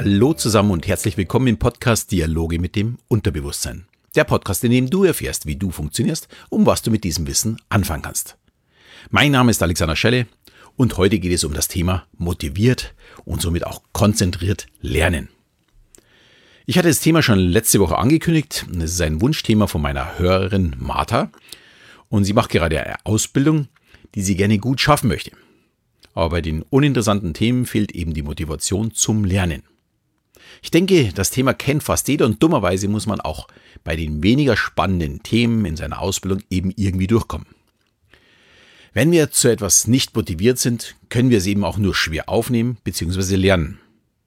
Hallo zusammen und herzlich willkommen im Podcast Dialoge mit dem Unterbewusstsein. Der Podcast, in dem du erfährst, wie du funktionierst und was du mit diesem Wissen anfangen kannst. Mein Name ist Alexander Schelle und heute geht es um das Thema motiviert und somit auch konzentriert lernen. Ich hatte das Thema schon letzte Woche angekündigt. Es ist ein Wunschthema von meiner Hörerin Martha und sie macht gerade eine Ausbildung, die sie gerne gut schaffen möchte. Aber bei den uninteressanten Themen fehlt eben die Motivation zum Lernen. Ich denke, das Thema kennt fast jeder und dummerweise muss man auch bei den weniger spannenden Themen in seiner Ausbildung eben irgendwie durchkommen. Wenn wir zu etwas nicht motiviert sind, können wir es eben auch nur schwer aufnehmen bzw. lernen.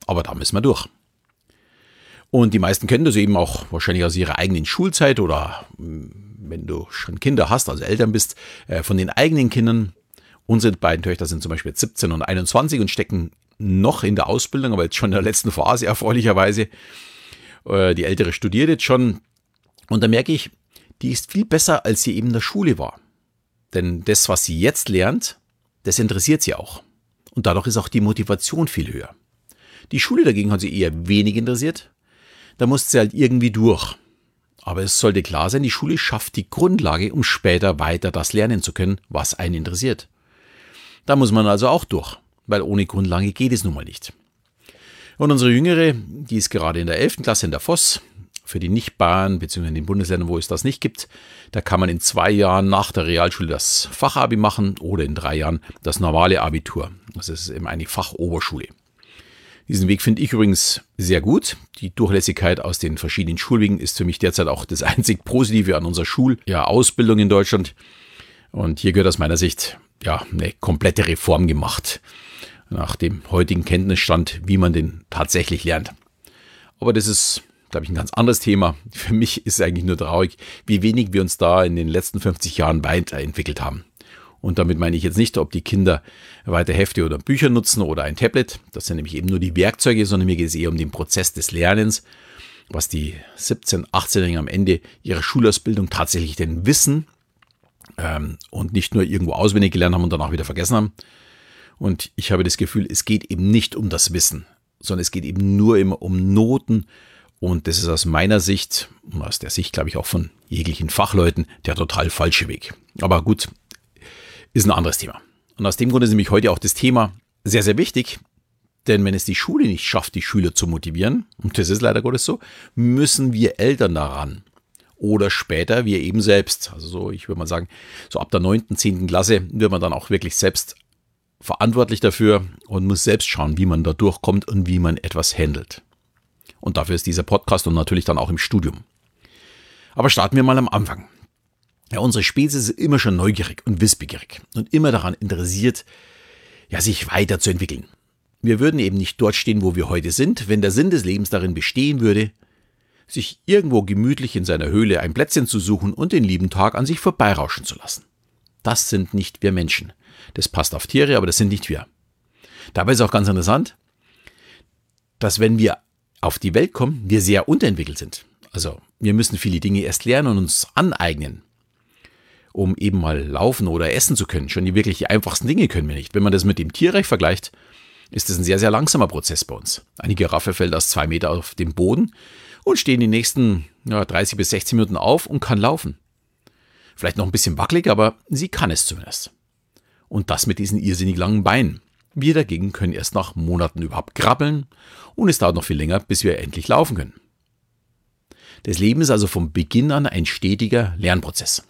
Aber da müssen wir durch. Und die meisten kennen das eben auch wahrscheinlich aus ihrer eigenen Schulzeit oder hm, wenn du schon Kinder hast, also Eltern bist, äh, von den eigenen Kindern. Unsere beiden Töchter sind zum Beispiel 17 und 21 und stecken noch in der Ausbildung, aber jetzt schon in der letzten Phase erfreulicherweise. Äh, die ältere studiert jetzt schon. Und da merke ich, die ist viel besser, als sie eben in der Schule war. Denn das, was sie jetzt lernt, das interessiert sie auch. Und dadurch ist auch die Motivation viel höher. Die Schule dagegen hat sie eher wenig interessiert. Da musste sie halt irgendwie durch. Aber es sollte klar sein, die Schule schafft die Grundlage, um später weiter das lernen zu können, was einen interessiert. Da muss man also auch durch weil ohne Grundlage geht es nun mal nicht. Und unsere Jüngere, die ist gerade in der 11. Klasse in der Voss. Für die Nicht-Bahn, beziehungsweise in den Bundesländern, wo es das nicht gibt, da kann man in zwei Jahren nach der Realschule das Fachabi machen oder in drei Jahren das normale Abitur. Das ist eben eine Fachoberschule. Diesen Weg finde ich übrigens sehr gut. Die Durchlässigkeit aus den verschiedenen Schulwegen ist für mich derzeit auch das einzig Positive an unserer Schulausbildung ja, in Deutschland. Und hier gehört aus meiner Sicht ja eine komplette Reform gemacht nach dem heutigen Kenntnisstand, wie man den tatsächlich lernt. Aber das ist, glaube ich, ein ganz anderes Thema. Für mich ist es eigentlich nur traurig, wie wenig wir uns da in den letzten 50 Jahren weiterentwickelt haben. Und damit meine ich jetzt nicht, ob die Kinder weiter Hefte oder Bücher nutzen oder ein Tablet. Das sind nämlich eben nur die Werkzeuge, sondern mir geht es eher um den Prozess des Lernens, was die 17-, 18-Jährigen am Ende ihrer Schulausbildung tatsächlich denn wissen ähm, und nicht nur irgendwo auswendig gelernt haben und danach wieder vergessen haben. Und ich habe das Gefühl, es geht eben nicht um das Wissen, sondern es geht eben nur immer um Noten. Und das ist aus meiner Sicht, und aus der Sicht, glaube ich, auch von jeglichen Fachleuten, der total falsche Weg. Aber gut, ist ein anderes Thema. Und aus dem Grund ist nämlich heute auch das Thema sehr, sehr wichtig. Denn wenn es die Schule nicht schafft, die Schüler zu motivieren, und das ist leider Gottes so, müssen wir Eltern daran. Oder später wir eben selbst. Also so, ich würde mal sagen, so ab der neunten, zehnten Klasse wird man dann auch wirklich selbst verantwortlich dafür und muss selbst schauen, wie man da durchkommt und wie man etwas handelt. Und dafür ist dieser Podcast und natürlich dann auch im Studium. Aber starten wir mal am Anfang. Ja, unsere Spezies ist immer schon neugierig und wissbegierig und immer daran interessiert, ja, sich weiterzuentwickeln. Wir würden eben nicht dort stehen, wo wir heute sind, wenn der Sinn des Lebens darin bestehen würde, sich irgendwo gemütlich in seiner Höhle ein Plätzchen zu suchen und den lieben Tag an sich vorbeirauschen zu lassen. Das sind nicht wir Menschen. Das passt auf Tiere, aber das sind nicht wir. Dabei ist auch ganz interessant, dass wenn wir auf die Welt kommen, wir sehr unterentwickelt sind. Also wir müssen viele Dinge erst lernen und uns aneignen, um eben mal laufen oder essen zu können. Schon die wirklich einfachsten Dinge können wir nicht. Wenn man das mit dem Tierreich vergleicht, ist das ein sehr, sehr langsamer Prozess bei uns. Eine Giraffe fällt aus zwei Meter auf den Boden und steht in den nächsten ja, 30 bis 60 Minuten auf und kann laufen. Vielleicht noch ein bisschen wackelig, aber sie kann es zumindest. Und das mit diesen irrsinnig langen Beinen. Wir dagegen können erst nach Monaten überhaupt krabbeln und es dauert noch viel länger, bis wir endlich laufen können. Das Leben ist also vom Beginn an ein stetiger Lernprozess.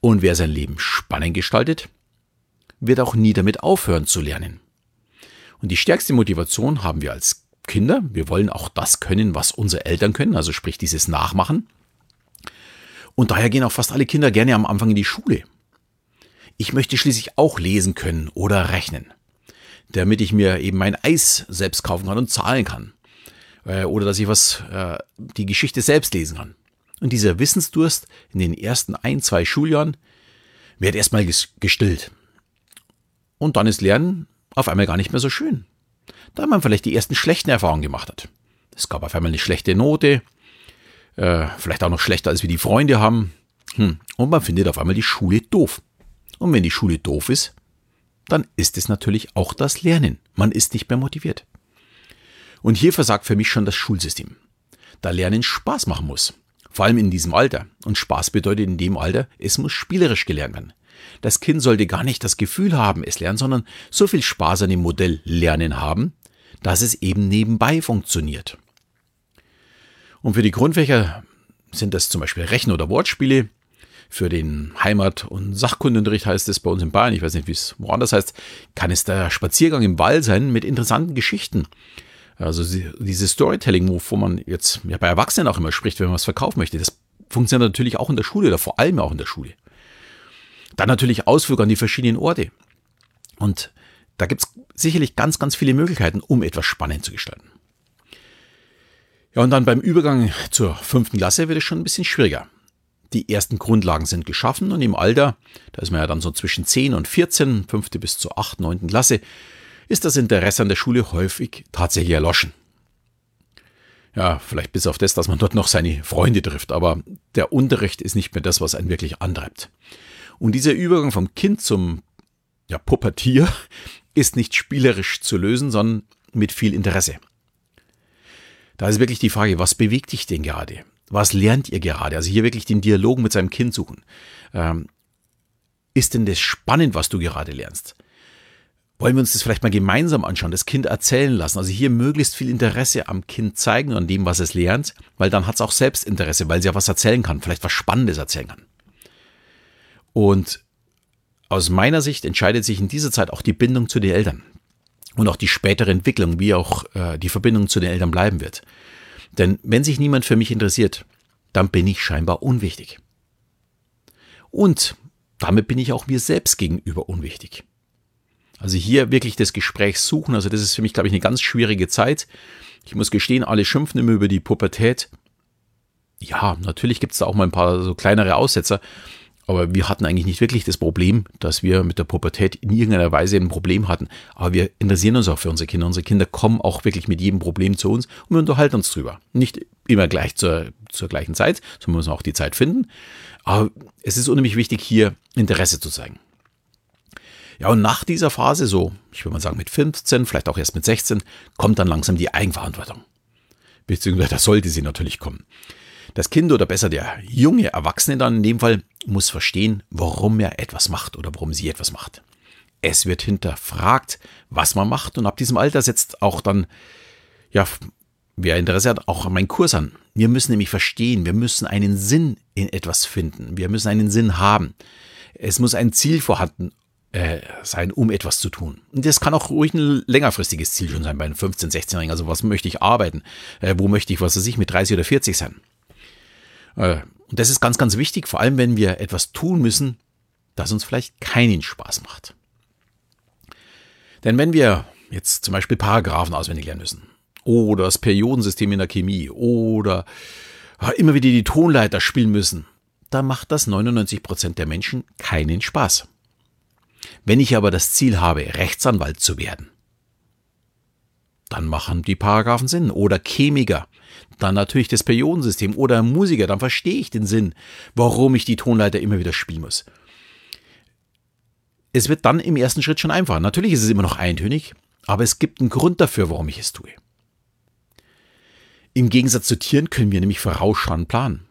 Und wer sein Leben spannend gestaltet, wird auch nie damit aufhören zu lernen. Und die stärkste Motivation haben wir als Kinder. Wir wollen auch das können, was unsere Eltern können, also sprich dieses Nachmachen. Und daher gehen auch fast alle Kinder gerne am Anfang in die Schule. Ich möchte schließlich auch lesen können oder rechnen, damit ich mir eben mein Eis selbst kaufen kann und zahlen kann. Äh, oder dass ich was, äh, die Geschichte selbst lesen kann. Und dieser Wissensdurst in den ersten ein, zwei Schuljahren wird erstmal gestillt. Und dann ist Lernen auf einmal gar nicht mehr so schön. Da man vielleicht die ersten schlechten Erfahrungen gemacht hat. Es gab auf einmal eine schlechte Note, äh, vielleicht auch noch schlechter als wir die Freunde haben. Hm. Und man findet auf einmal die Schule doof. Und wenn die Schule doof ist, dann ist es natürlich auch das Lernen. Man ist nicht mehr motiviert. Und hier versagt für mich schon das Schulsystem. Da Lernen Spaß machen muss. Vor allem in diesem Alter. Und Spaß bedeutet in dem Alter, es muss spielerisch gelernt werden. Das Kind sollte gar nicht das Gefühl haben, es lernen, sondern so viel Spaß an dem Modell Lernen haben, dass es eben nebenbei funktioniert. Und für die Grundfächer sind das zum Beispiel Rechen- oder Wortspiele. Für den Heimat- und Sachkundenunterricht heißt es bei uns in Bayern, ich weiß nicht, wie es woanders heißt, kann es der Spaziergang im Wald sein mit interessanten Geschichten. Also dieses Storytelling, wovon man jetzt ja, bei Erwachsenen auch immer spricht, wenn man was verkaufen möchte, das funktioniert natürlich auch in der Schule oder vor allem auch in der Schule. Dann natürlich Ausflug an die verschiedenen Orte. Und da gibt es sicherlich ganz, ganz viele Möglichkeiten, um etwas spannend zu gestalten. Ja, und dann beim Übergang zur fünften Klasse wird es schon ein bisschen schwieriger. Die ersten Grundlagen sind geschaffen und im Alter, da ist man ja dann so zwischen 10 und 14, fünfte bis zur 8., 9. Klasse, ist das Interesse an der Schule häufig tatsächlich erloschen. Ja, vielleicht bis auf das, dass man dort noch seine Freunde trifft, aber der Unterricht ist nicht mehr das, was einen wirklich antreibt. Und dieser Übergang vom Kind zum ja, Pubertier ist nicht spielerisch zu lösen, sondern mit viel Interesse. Da ist wirklich die Frage, was bewegt dich denn gerade? Was lernt ihr gerade? Also hier wirklich den Dialog mit seinem Kind suchen. Ähm, ist denn das spannend, was du gerade lernst? Wollen wir uns das vielleicht mal gemeinsam anschauen, das Kind erzählen lassen? Also hier möglichst viel Interesse am Kind zeigen an dem, was es lernt, weil dann hat es auch Selbstinteresse, weil es ja was erzählen kann, vielleicht was Spannendes erzählen kann. Und aus meiner Sicht entscheidet sich in dieser Zeit auch die Bindung zu den Eltern und auch die spätere Entwicklung, wie auch äh, die Verbindung zu den Eltern bleiben wird. Denn wenn sich niemand für mich interessiert, dann bin ich scheinbar unwichtig. Und damit bin ich auch mir selbst gegenüber unwichtig. Also hier wirklich das Gespräch suchen, also das ist für mich, glaube ich, eine ganz schwierige Zeit. Ich muss gestehen, alle schimpfen immer über die Pubertät. Ja, natürlich gibt es da auch mal ein paar so kleinere Aussetzer, aber wir hatten eigentlich nicht wirklich das Problem, dass wir mit der Pubertät in irgendeiner Weise ein Problem hatten. Aber wir interessieren uns auch für unsere Kinder. Unsere Kinder kommen auch wirklich mit jedem Problem zu uns und wir unterhalten uns drüber. Nicht immer gleich zur, zur gleichen Zeit, sondern wir müssen auch die Zeit finden. Aber es ist unheimlich wichtig, hier Interesse zu zeigen. Ja, und nach dieser Phase, so, ich würde mal sagen mit 15, vielleicht auch erst mit 16, kommt dann langsam die Eigenverantwortung. Beziehungsweise da sollte sie natürlich kommen. Das Kind oder besser der junge Erwachsene dann in dem Fall muss verstehen, warum er etwas macht oder warum sie etwas macht. Es wird hinterfragt, was man macht und ab diesem Alter setzt auch dann, ja, wer Interesse hat, auch mein Kurs an. Wir müssen nämlich verstehen, wir müssen einen Sinn in etwas finden. Wir müssen einen Sinn haben. Es muss ein Ziel vorhanden äh, sein, um etwas zu tun. Und das kann auch ruhig ein längerfristiges Ziel schon sein bei einem 15-, 16-Jährigen. Also was möchte ich arbeiten? Äh, wo möchte ich, was weiß ich, mit 30 oder 40 sein? Äh, und das ist ganz, ganz wichtig, vor allem wenn wir etwas tun müssen, das uns vielleicht keinen Spaß macht. Denn wenn wir jetzt zum Beispiel Paragraphen auswendig lernen müssen, oder das Periodensystem in der Chemie, oder immer wieder die Tonleiter spielen müssen, dann macht das 99 Prozent der Menschen keinen Spaß. Wenn ich aber das Ziel habe, Rechtsanwalt zu werden, dann machen die Paragraphen Sinn. Oder Chemiker, dann natürlich das Periodensystem. Oder Musiker, dann verstehe ich den Sinn, warum ich die Tonleiter immer wieder spielen muss. Es wird dann im ersten Schritt schon einfacher. Natürlich ist es immer noch eintönig, aber es gibt einen Grund dafür, warum ich es tue. Im Gegensatz zu Tieren können wir nämlich vorausschauen planen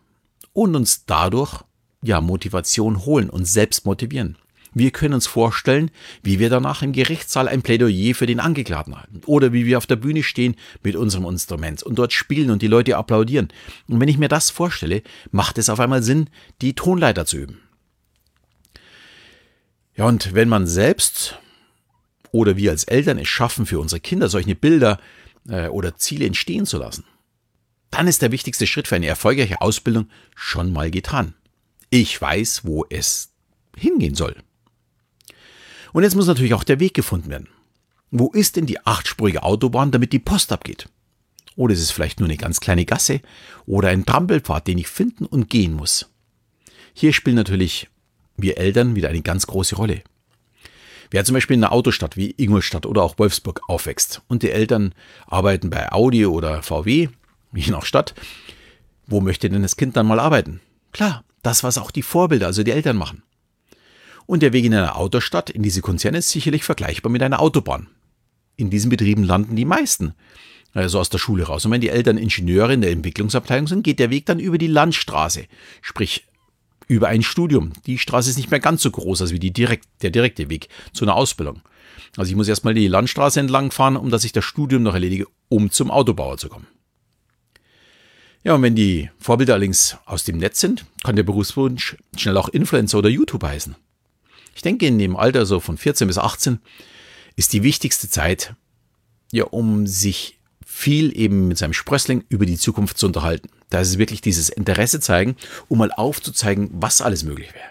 und uns dadurch ja Motivation holen und selbst motivieren. Wir können uns vorstellen, wie wir danach im Gerichtssaal ein Plädoyer für den Angeklagten halten. Oder wie wir auf der Bühne stehen mit unserem Instrument und dort spielen und die Leute applaudieren. Und wenn ich mir das vorstelle, macht es auf einmal Sinn, die Tonleiter zu üben. Ja, und wenn man selbst oder wir als Eltern es schaffen, für unsere Kinder solche Bilder äh, oder Ziele entstehen zu lassen, dann ist der wichtigste Schritt für eine erfolgreiche Ausbildung schon mal getan. Ich weiß, wo es hingehen soll. Und jetzt muss natürlich auch der Weg gefunden werden. Wo ist denn die achtspurige Autobahn, damit die Post abgeht? Oder ist es vielleicht nur eine ganz kleine Gasse oder ein Trampelpfad, den ich finden und gehen muss? Hier spielen natürlich wir Eltern wieder eine ganz große Rolle. Wer zum Beispiel in einer Autostadt wie Ingolstadt oder auch Wolfsburg aufwächst und die Eltern arbeiten bei Audi oder VW, je nach Stadt, wo möchte denn das Kind dann mal arbeiten? Klar, das, was auch die Vorbilder, also die Eltern machen. Und der Weg in einer Autostadt in diese Konzerne ist sicherlich vergleichbar mit einer Autobahn. In diesen Betrieben landen die meisten. also aus der Schule raus. Und wenn die Eltern Ingenieure in der Entwicklungsabteilung sind, geht der Weg dann über die Landstraße, sprich über ein Studium. Die Straße ist nicht mehr ganz so groß als wie die direkt, der direkte Weg zu einer Ausbildung. Also ich muss erstmal die Landstraße entlang fahren, um dass ich das Studium noch erledige, um zum Autobauer zu kommen. Ja, und wenn die Vorbilder allerdings aus dem Netz sind, kann der Berufswunsch schnell auch Influencer oder YouTuber heißen. Ich denke, in dem Alter so von 14 bis 18 ist die wichtigste Zeit, ja, um sich viel eben mit seinem Sprössling über die Zukunft zu unterhalten. Da ist es wirklich dieses Interesse zeigen, um mal aufzuzeigen, was alles möglich wäre.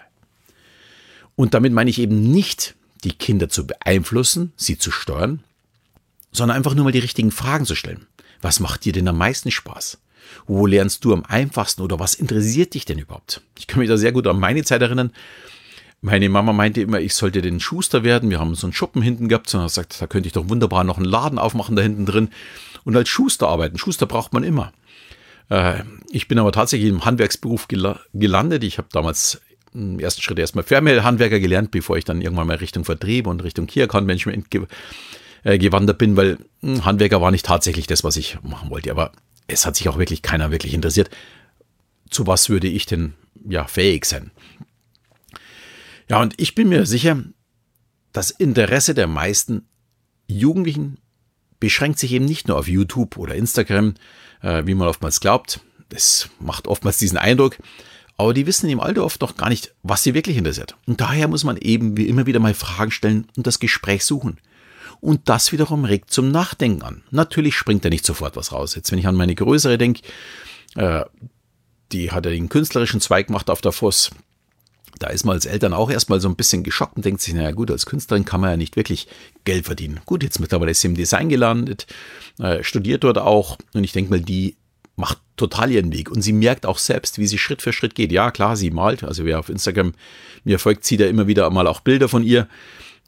Und damit meine ich eben nicht, die Kinder zu beeinflussen, sie zu steuern, sondern einfach nur mal die richtigen Fragen zu stellen. Was macht dir denn am meisten Spaß? Wo lernst du am einfachsten oder was interessiert dich denn überhaupt? Ich kann mich da sehr gut an meine Zeit erinnern. Meine Mama meinte immer, ich sollte den Schuster werden. Wir haben so einen Schuppen hinten gehabt und sagt, da könnte ich doch wunderbar noch einen Laden aufmachen da hinten drin und als Schuster arbeiten. Schuster braucht man immer. Äh, ich bin aber tatsächlich im Handwerksberuf gelandet. Ich habe damals im ersten Schritt erstmal Fernmehlhandwerker gelernt, bevor ich dann irgendwann mal Richtung Vertrieb und Richtung Key Account Management äh, gewandert bin, weil hm, Handwerker war nicht tatsächlich das, was ich machen wollte. Aber es hat sich auch wirklich keiner wirklich interessiert. Zu was würde ich denn ja fähig sein? Ja, und ich bin mir sicher, das Interesse der meisten Jugendlichen beschränkt sich eben nicht nur auf YouTube oder Instagram, äh, wie man oftmals glaubt. Das macht oftmals diesen Eindruck. Aber die wissen im Alter oft noch gar nicht, was sie wirklich interessiert. Und daher muss man eben wie immer wieder mal Fragen stellen und das Gespräch suchen. Und das wiederum regt zum Nachdenken an. Natürlich springt da nicht sofort was raus. Jetzt, wenn ich an meine größere denke, äh, die hat ja den künstlerischen Zweig gemacht auf der Voss. Da ist man als Eltern auch erstmal so ein bisschen geschockt und denkt sich, naja gut, als Künstlerin kann man ja nicht wirklich Geld verdienen. Gut, jetzt mittlerweile ist sie im Design gelandet, äh, studiert dort auch und ich denke mal, die macht total ihren Weg und sie merkt auch selbst, wie sie Schritt für Schritt geht. Ja, klar, sie malt, also wer auf Instagram mir folgt, sieht ja immer wieder mal auch Bilder von ihr.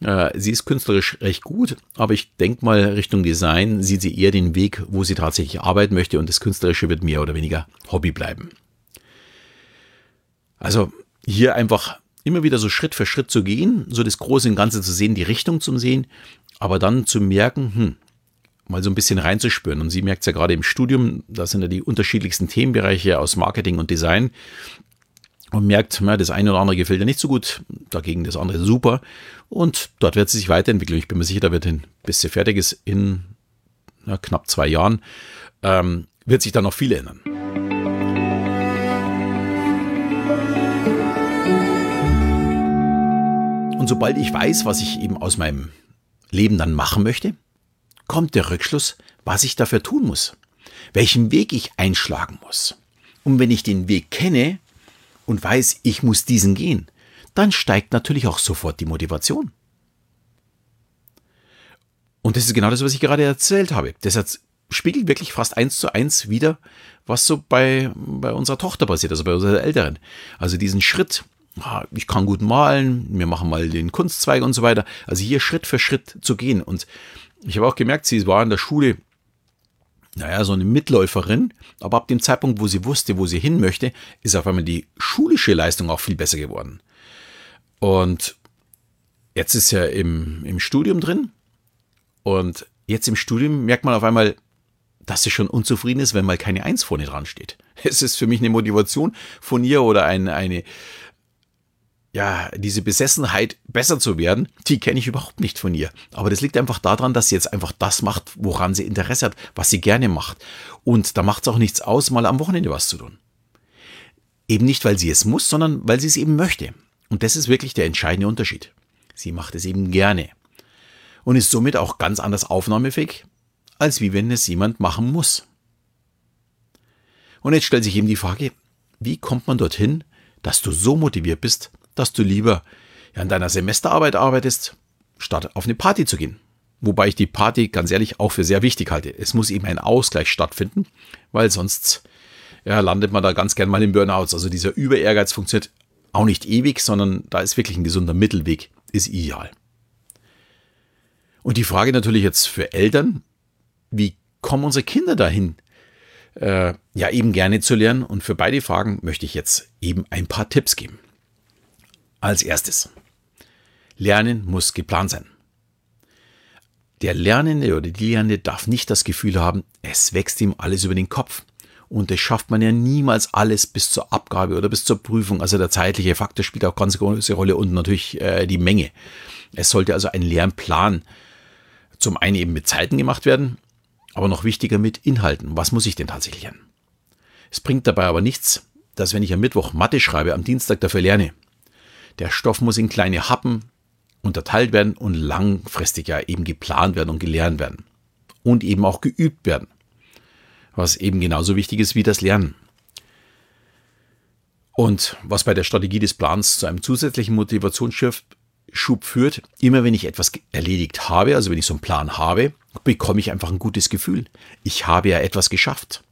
Äh, sie ist künstlerisch recht gut, aber ich denke mal Richtung Design sieht sie eher den Weg, wo sie tatsächlich arbeiten möchte und das Künstlerische wird mehr oder weniger Hobby bleiben. Also hier einfach immer wieder so Schritt für Schritt zu gehen, so das Große und Ganze zu sehen, die Richtung zu sehen, aber dann zu merken, hm, mal so ein bisschen reinzuspüren. Und sie merkt es ja gerade im Studium, da sind ja die unterschiedlichsten Themenbereiche aus Marketing und Design und merkt, na, das eine oder andere gefällt ihr nicht so gut, dagegen das andere super. Und dort wird sie sich weiterentwickeln. Ich bin mir sicher, da wird hin, bis sie fertig ist, in na, knapp zwei Jahren, ähm, wird sich da noch viel ändern. Und sobald ich weiß, was ich eben aus meinem Leben dann machen möchte, kommt der Rückschluss, was ich dafür tun muss, welchen Weg ich einschlagen muss. Und wenn ich den Weg kenne und weiß, ich muss diesen gehen, dann steigt natürlich auch sofort die Motivation. Und das ist genau das, was ich gerade erzählt habe. Deshalb spiegelt wirklich fast eins zu eins wieder, was so bei, bei unserer Tochter passiert, also bei unserer Älteren. Also diesen Schritt ich kann gut malen, wir machen mal den Kunstzweig und so weiter. Also hier Schritt für Schritt zu gehen. Und ich habe auch gemerkt, sie war in der Schule, naja, so eine Mitläuferin, aber ab dem Zeitpunkt, wo sie wusste, wo sie hin möchte, ist auf einmal die schulische Leistung auch viel besser geworden. Und jetzt ist er im, im Studium drin und jetzt im Studium merkt man auf einmal, dass sie schon unzufrieden ist, wenn mal keine Eins vorne dran steht. Es ist für mich eine Motivation von ihr oder ein, eine, ja, diese Besessenheit, besser zu werden, die kenne ich überhaupt nicht von ihr. Aber das liegt einfach daran, dass sie jetzt einfach das macht, woran sie Interesse hat, was sie gerne macht. Und da macht es auch nichts aus, mal am Wochenende was zu tun. Eben nicht, weil sie es muss, sondern weil sie es eben möchte. Und das ist wirklich der entscheidende Unterschied. Sie macht es eben gerne. Und ist somit auch ganz anders aufnahmefähig, als wie wenn es jemand machen muss. Und jetzt stellt sich eben die Frage, wie kommt man dorthin, dass du so motiviert bist, dass du lieber an deiner Semesterarbeit arbeitest, statt auf eine Party zu gehen. Wobei ich die Party ganz ehrlich auch für sehr wichtig halte. Es muss eben ein Ausgleich stattfinden, weil sonst ja, landet man da ganz gern mal im Burnouts. Also dieser Über-Ehrgeiz funktioniert auch nicht ewig, sondern da ist wirklich ein gesunder Mittelweg, ist ideal. Und die Frage natürlich jetzt für Eltern, wie kommen unsere Kinder dahin, äh, ja eben gerne zu lernen? Und für beide Fragen möchte ich jetzt eben ein paar Tipps geben. Als erstes. Lernen muss geplant sein. Der Lernende oder die Lernende darf nicht das Gefühl haben, es wächst ihm alles über den Kopf. Und das schafft man ja niemals alles bis zur Abgabe oder bis zur Prüfung. Also der zeitliche Faktor spielt auch ganz große Rolle und natürlich äh, die Menge. Es sollte also ein Lernplan zum einen eben mit Zeiten gemacht werden, aber noch wichtiger mit Inhalten. Was muss ich denn tatsächlich lernen? Es bringt dabei aber nichts, dass wenn ich am Mittwoch Mathe schreibe, am Dienstag dafür lerne. Der Stoff muss in kleine Happen unterteilt werden und langfristig ja eben geplant werden und gelernt werden. Und eben auch geübt werden. Was eben genauso wichtig ist wie das Lernen. Und was bei der Strategie des Plans zu einem zusätzlichen Motivationsschub führt, immer wenn ich etwas erledigt habe, also wenn ich so einen Plan habe, bekomme ich einfach ein gutes Gefühl. Ich habe ja etwas geschafft.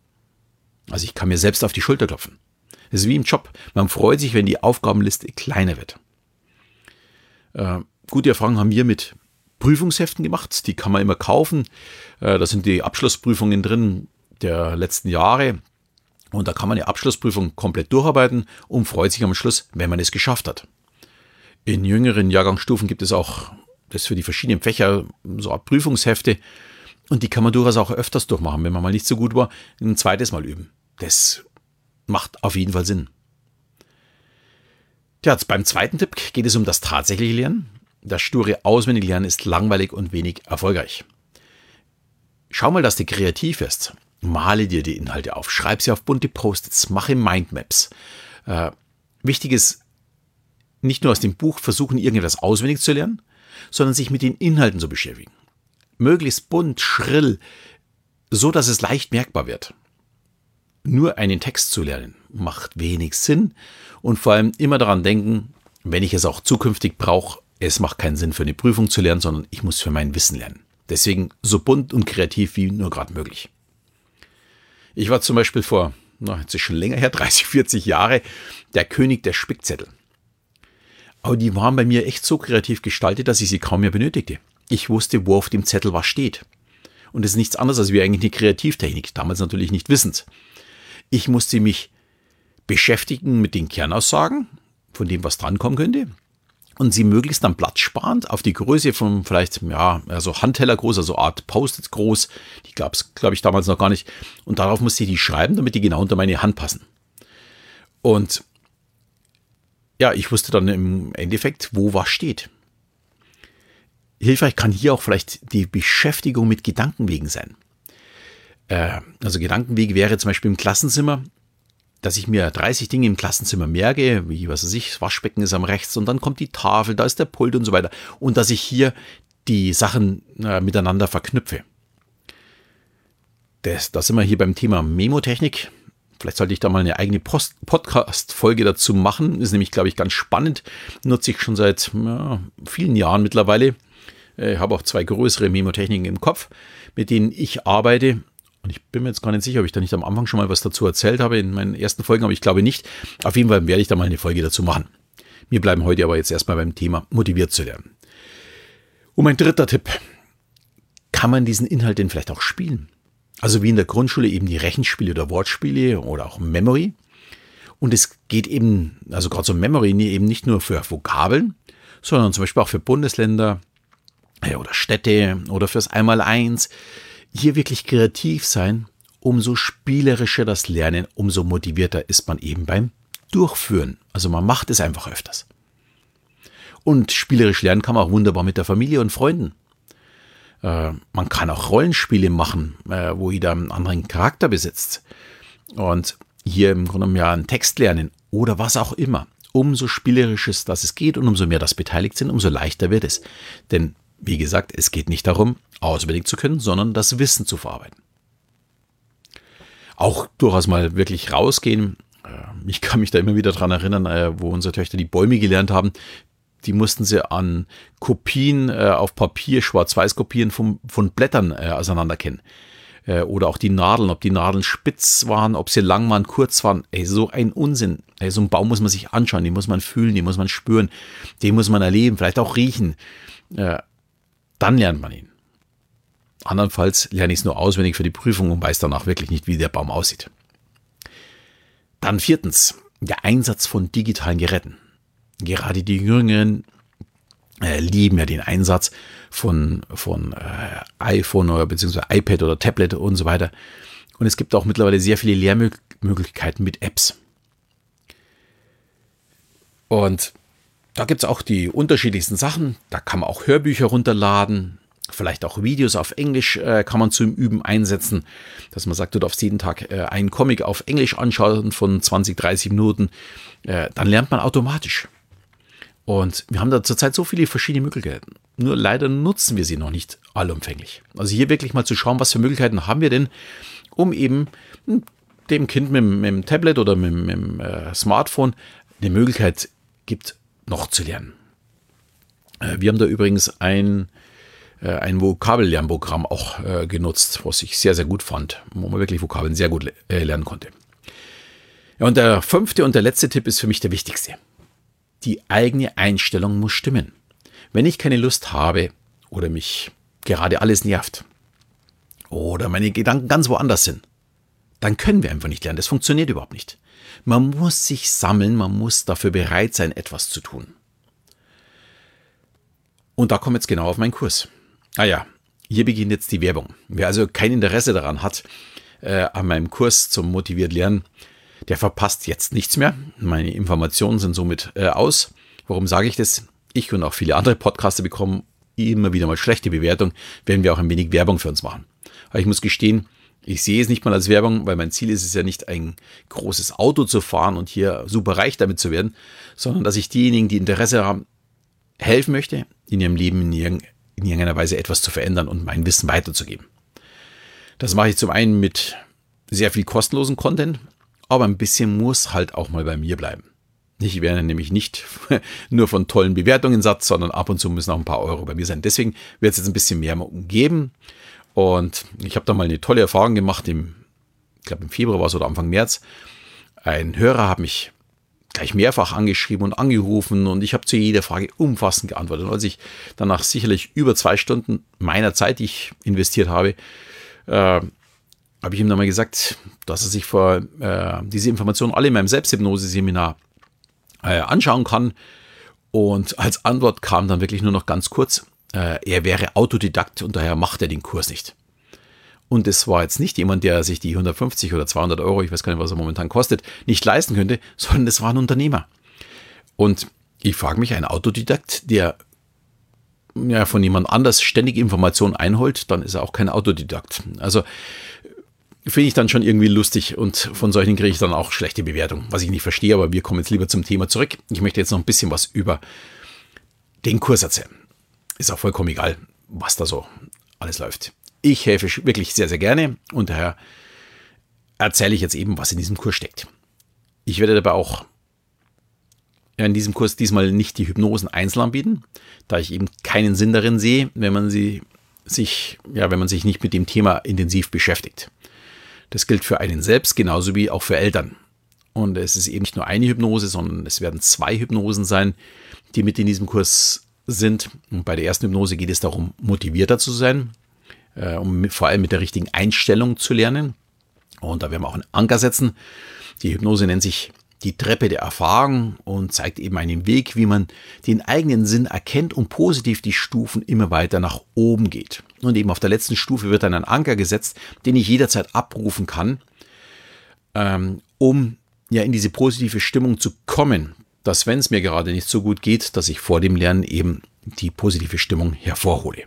Also ich kann mir selbst auf die Schulter klopfen. Das ist wie im Job. Man freut sich, wenn die Aufgabenliste kleiner wird. Äh, gute Erfahrungen haben wir mit Prüfungsheften gemacht. Die kann man immer kaufen. Äh, da sind die Abschlussprüfungen drin der letzten Jahre. Und da kann man die Abschlussprüfung komplett durcharbeiten und freut sich am Schluss, wenn man es geschafft hat. In jüngeren Jahrgangsstufen gibt es auch das für die verschiedenen Fächer so Art Prüfungshefte. Und die kann man durchaus auch öfters durchmachen, wenn man mal nicht so gut war, ein zweites Mal üben. Das macht auf jeden Fall Sinn. Ja, beim zweiten Tipp geht es um das tatsächliche Lernen. Das sture Auswendiglernen ist langweilig und wenig erfolgreich. Schau mal, dass du kreativ wirst. Male dir die Inhalte auf, schreib sie auf bunte Post-its, mache Mindmaps. Äh, wichtig ist, nicht nur aus dem Buch versuchen, irgendetwas auswendig zu lernen, sondern sich mit den Inhalten zu beschäftigen. Möglichst bunt, schrill, so dass es leicht merkbar wird. Nur einen Text zu lernen macht wenig Sinn und vor allem immer daran denken, wenn ich es auch zukünftig brauche, es macht keinen Sinn für eine Prüfung zu lernen, sondern ich muss für mein Wissen lernen. Deswegen so bunt und kreativ wie nur gerade möglich. Ich war zum Beispiel vor, na, jetzt ist schon länger her, 30, 40 Jahre, der König der Spickzettel. Aber die waren bei mir echt so kreativ gestaltet, dass ich sie kaum mehr benötigte. Ich wusste, wo auf dem Zettel was steht. Und es ist nichts anderes als wie eigentlich eine Kreativtechnik, damals natürlich nicht wissend. Ich musste mich beschäftigen mit den Kernaussagen, von dem was drankommen könnte, und sie möglichst dann platzsparend auf die Größe von vielleicht, ja, also Handteller groß, also Art Post-its groß, die gab es, glaube ich, damals noch gar nicht. Und darauf musste ich die schreiben, damit die genau unter meine Hand passen. Und ja, ich wusste dann im Endeffekt, wo was steht. Hilfreich kann hier auch vielleicht die Beschäftigung mit Gedankenwegen sein. Äh, also Gedankenwege wäre zum Beispiel im Klassenzimmer dass ich mir 30 Dinge im Klassenzimmer merke, wie, was weiß ich, das Waschbecken ist am rechts und dann kommt die Tafel, da ist der Pult und so weiter. Und dass ich hier die Sachen äh, miteinander verknüpfe. Das, da sind wir hier beim Thema Memotechnik. Vielleicht sollte ich da mal eine eigene Podcast-Folge dazu machen. Ist nämlich, glaube ich, ganz spannend. Nutze ich schon seit ja, vielen Jahren mittlerweile. Äh, ich habe auch zwei größere Memotechniken im Kopf, mit denen ich arbeite und ich bin mir jetzt gar nicht sicher, ob ich da nicht am Anfang schon mal was dazu erzählt habe in meinen ersten Folgen, aber ich glaube nicht. Auf jeden Fall werde ich da mal eine Folge dazu machen. Wir bleiben heute aber jetzt erstmal beim Thema motiviert zu lernen. Und mein dritter Tipp. Kann man diesen Inhalt denn vielleicht auch spielen? Also wie in der Grundschule eben die Rechenspiele oder Wortspiele oder auch Memory. Und es geht eben, also gerade so Memory eben nicht nur für Vokabeln, sondern zum Beispiel auch für Bundesländer oder Städte oder fürs Einmaleins hier wirklich kreativ sein, umso spielerischer das Lernen, umso motivierter ist man eben beim Durchführen. Also man macht es einfach öfters. Und spielerisch lernen kann man auch wunderbar mit der Familie und Freunden. Äh, man kann auch Rollenspiele machen, äh, wo jeder einen anderen Charakter besitzt. Und hier im Grunde genommen ja einen Text lernen oder was auch immer. Umso spielerisches das es geht und umso mehr das beteiligt sind, umso leichter wird es. Denn wie gesagt, es geht nicht darum, auswendig zu können, sondern das Wissen zu verarbeiten. Auch durchaus mal wirklich rausgehen. Äh, ich kann mich da immer wieder dran erinnern, äh, wo unsere Töchter die Bäume gelernt haben. Die mussten sie an Kopien äh, auf Papier, Schwarz-Weiß-Kopien von, von Blättern auseinanderkennen. Oder auch die Nadeln, ob die Nadeln spitz waren, ob sie lang waren, kurz waren. Ey, so ein Unsinn. Ey, so einen Baum muss man sich anschauen, den muss man fühlen, den muss man spüren, den muss man erleben, vielleicht auch riechen. Dann lernt man ihn. Andernfalls lerne ich es nur auswendig für die Prüfung und weiß danach wirklich nicht, wie der Baum aussieht. Dann viertens, der Einsatz von digitalen Geräten. Gerade die Jüngeren äh, lieben ja den Einsatz von, von äh, iPhone oder beziehungsweise iPad oder Tablet und so weiter. Und es gibt auch mittlerweile sehr viele Lehrmöglichkeiten mit Apps. Und da gibt es auch die unterschiedlichsten Sachen. Da kann man auch Hörbücher runterladen, vielleicht auch Videos auf Englisch äh, kann man zum Üben einsetzen, dass man sagt, du darfst jeden Tag äh, einen Comic auf Englisch anschauen von 20, 30 Minuten. Äh, dann lernt man automatisch. Und wir haben da zurzeit so viele verschiedene Möglichkeiten. Nur leider nutzen wir sie noch nicht allumfänglich. Also hier wirklich mal zu schauen, was für Möglichkeiten haben wir denn, um eben dem Kind mit, mit dem Tablet oder mit, mit dem äh, Smartphone eine Möglichkeit gibt, noch zu lernen. Äh, wir haben da übrigens ein, äh, ein Vokabellernprogramm auch äh, genutzt, was ich sehr, sehr gut fand, wo man wirklich Vokabeln sehr gut lernen konnte. Ja, und der fünfte und der letzte Tipp ist für mich der wichtigste die eigene Einstellung muss stimmen. Wenn ich keine Lust habe oder mich gerade alles nervt oder meine Gedanken ganz woanders sind, dann können wir einfach nicht lernen. Das funktioniert überhaupt nicht. Man muss sich sammeln, man muss dafür bereit sein, etwas zu tun. Und da kommt jetzt genau auf meinen Kurs. Ah ja, hier beginnt jetzt die Werbung. Wer also kein Interesse daran hat, äh, an meinem Kurs zum Motiviert Lernen, der verpasst jetzt nichts mehr. Meine Informationen sind somit äh, aus. Warum sage ich das? Ich und auch viele andere Podcaster bekommen immer wieder mal schlechte Bewertungen, werden wir auch ein wenig Werbung für uns machen. Aber ich muss gestehen, ich sehe es nicht mal als Werbung, weil mein Ziel ist es ja nicht, ein großes Auto zu fahren und hier super reich damit zu werden, sondern dass ich diejenigen, die Interesse haben, helfen möchte, in ihrem Leben in, irgendeiner Weise etwas zu verändern und mein Wissen weiterzugeben. Das mache ich zum einen mit sehr viel kostenlosen Content, aber ein bisschen muss halt auch mal bei mir bleiben. Ich werde nämlich nicht nur von tollen Bewertungen satt, sondern ab und zu müssen auch ein paar Euro bei mir sein. Deswegen wird es jetzt ein bisschen mehr geben. Und ich habe da mal eine tolle Erfahrung gemacht, im, ich glaube im Februar war es oder Anfang März. Ein Hörer hat mich gleich mehrfach angeschrieben und angerufen und ich habe zu jeder Frage umfassend geantwortet. Und als ich danach sicherlich über zwei Stunden meiner Zeit, die ich investiert habe, äh, habe ich ihm dann mal gesagt, dass er sich vor äh, diese Informationen alle in meinem Selbsthypnose-Seminar äh, anschauen kann. Und als Antwort kam dann wirklich nur noch ganz kurz, er wäre Autodidakt und daher macht er den Kurs nicht. Und es war jetzt nicht jemand, der sich die 150 oder 200 Euro, ich weiß gar nicht, was er momentan kostet, nicht leisten könnte, sondern es war ein Unternehmer. Und ich frage mich, ein Autodidakt, der ja, von jemand anders ständig Informationen einholt, dann ist er auch kein Autodidakt. Also finde ich dann schon irgendwie lustig und von solchen kriege ich dann auch schlechte Bewertungen, was ich nicht verstehe, aber wir kommen jetzt lieber zum Thema zurück. Ich möchte jetzt noch ein bisschen was über den Kurs erzählen. Ist auch vollkommen egal, was da so alles läuft. Ich helfe wirklich sehr, sehr gerne und daher erzähle ich jetzt eben, was in diesem Kurs steckt. Ich werde dabei auch in diesem Kurs diesmal nicht die Hypnosen einzeln anbieten, da ich eben keinen Sinn darin sehe, wenn man sie sich, ja, wenn man sich nicht mit dem Thema intensiv beschäftigt. Das gilt für einen selbst genauso wie auch für Eltern. Und es ist eben nicht nur eine Hypnose, sondern es werden zwei Hypnosen sein, die mit in diesem Kurs sind. Und bei der ersten Hypnose geht es darum, motivierter zu sein, äh, um mit, vor allem mit der richtigen Einstellung zu lernen. Und da werden wir auch einen Anker setzen. Die Hypnose nennt sich die Treppe der Erfahrung und zeigt eben einen Weg, wie man den eigenen Sinn erkennt und positiv die Stufen immer weiter nach oben geht. Und eben auf der letzten Stufe wird dann ein Anker gesetzt, den ich jederzeit abrufen kann, ähm, um ja in diese positive Stimmung zu kommen, dass wenn es mir gerade nicht so gut geht, dass ich vor dem Lernen eben die positive Stimmung hervorhole.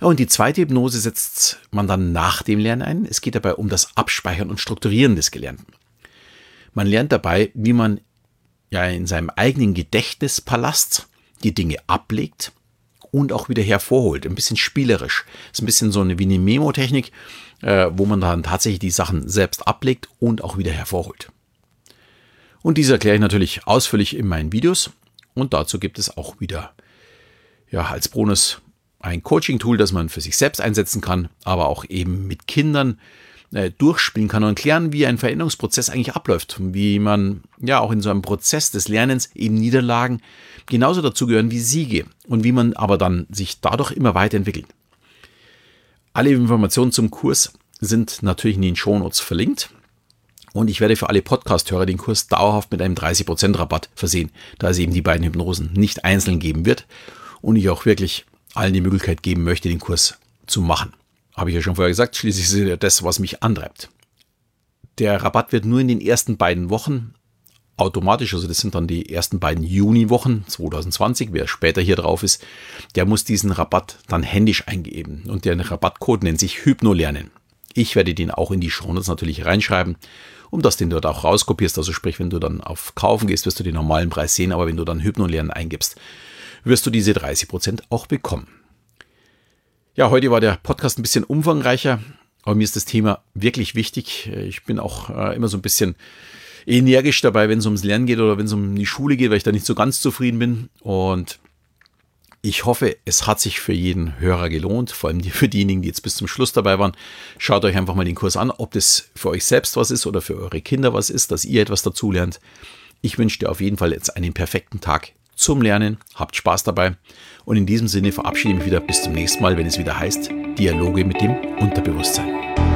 Ja, und die zweite Hypnose setzt man dann nach dem Lernen ein. Es geht dabei um das Abspeichern und Strukturieren des Gelernten. Man lernt dabei, wie man ja in seinem eigenen Gedächtnispalast die Dinge ablegt und auch wieder hervorholt. Ein bisschen spielerisch. Das ist ein bisschen so eine wie eine Memo-Technik, äh, wo man dann tatsächlich die Sachen selbst ablegt und auch wieder hervorholt. Und dies erkläre ich natürlich ausführlich in meinen Videos. Und dazu gibt es auch wieder ja, als Bonus ein Coaching-Tool, das man für sich selbst einsetzen kann, aber auch eben mit Kindern äh, durchspielen kann und klären, wie ein Veränderungsprozess eigentlich abläuft, wie man ja auch in so einem Prozess des Lernens eben Niederlagen genauso dazugehören wie Siege und wie man aber dann sich dadurch immer weiterentwickelt. Alle Informationen zum Kurs sind natürlich in den Shownotes verlinkt Und ich werde für alle Podcast-Hörer den Kurs dauerhaft mit einem 30% Rabatt versehen, da es eben die beiden Hypnosen nicht einzeln geben wird und ich auch wirklich allen die Möglichkeit geben möchte, den Kurs zu machen. Habe ich ja schon vorher gesagt, schließlich ist ja das, was mich antreibt. Der Rabatt wird nur in den ersten beiden Wochen automatisch, also das sind dann die ersten beiden Juniwochen 2020, wer später hier drauf ist, der muss diesen Rabatt dann händisch eingeben und der Rabattcode nennt sich Hypnolernen. Ich werde den auch in die Shownotes natürlich reinschreiben, um dass du den dort auch rauskopierst, also sprich, wenn du dann auf Kaufen gehst, wirst du den normalen Preis sehen, aber wenn du dann Hypnolernen eingibst, wirst du diese 30% auch bekommen. Ja, heute war der Podcast ein bisschen umfangreicher, aber mir ist das Thema wirklich wichtig. Ich bin auch äh, immer so ein bisschen energisch dabei, wenn es ums Lernen geht oder wenn es um die Schule geht, weil ich da nicht so ganz zufrieden bin. Und ich hoffe, es hat sich für jeden Hörer gelohnt, vor allem für diejenigen, die jetzt bis zum Schluss dabei waren. Schaut euch einfach mal den Kurs an, ob das für euch selbst was ist oder für eure Kinder was ist, dass ihr etwas dazulernt. Ich wünsche dir auf jeden Fall jetzt einen perfekten Tag zum Lernen. Habt Spaß dabei. Und in diesem Sinne verabschiede ich mich wieder bis zum nächsten Mal, wenn es wieder heißt Dialoge mit dem Unterbewusstsein.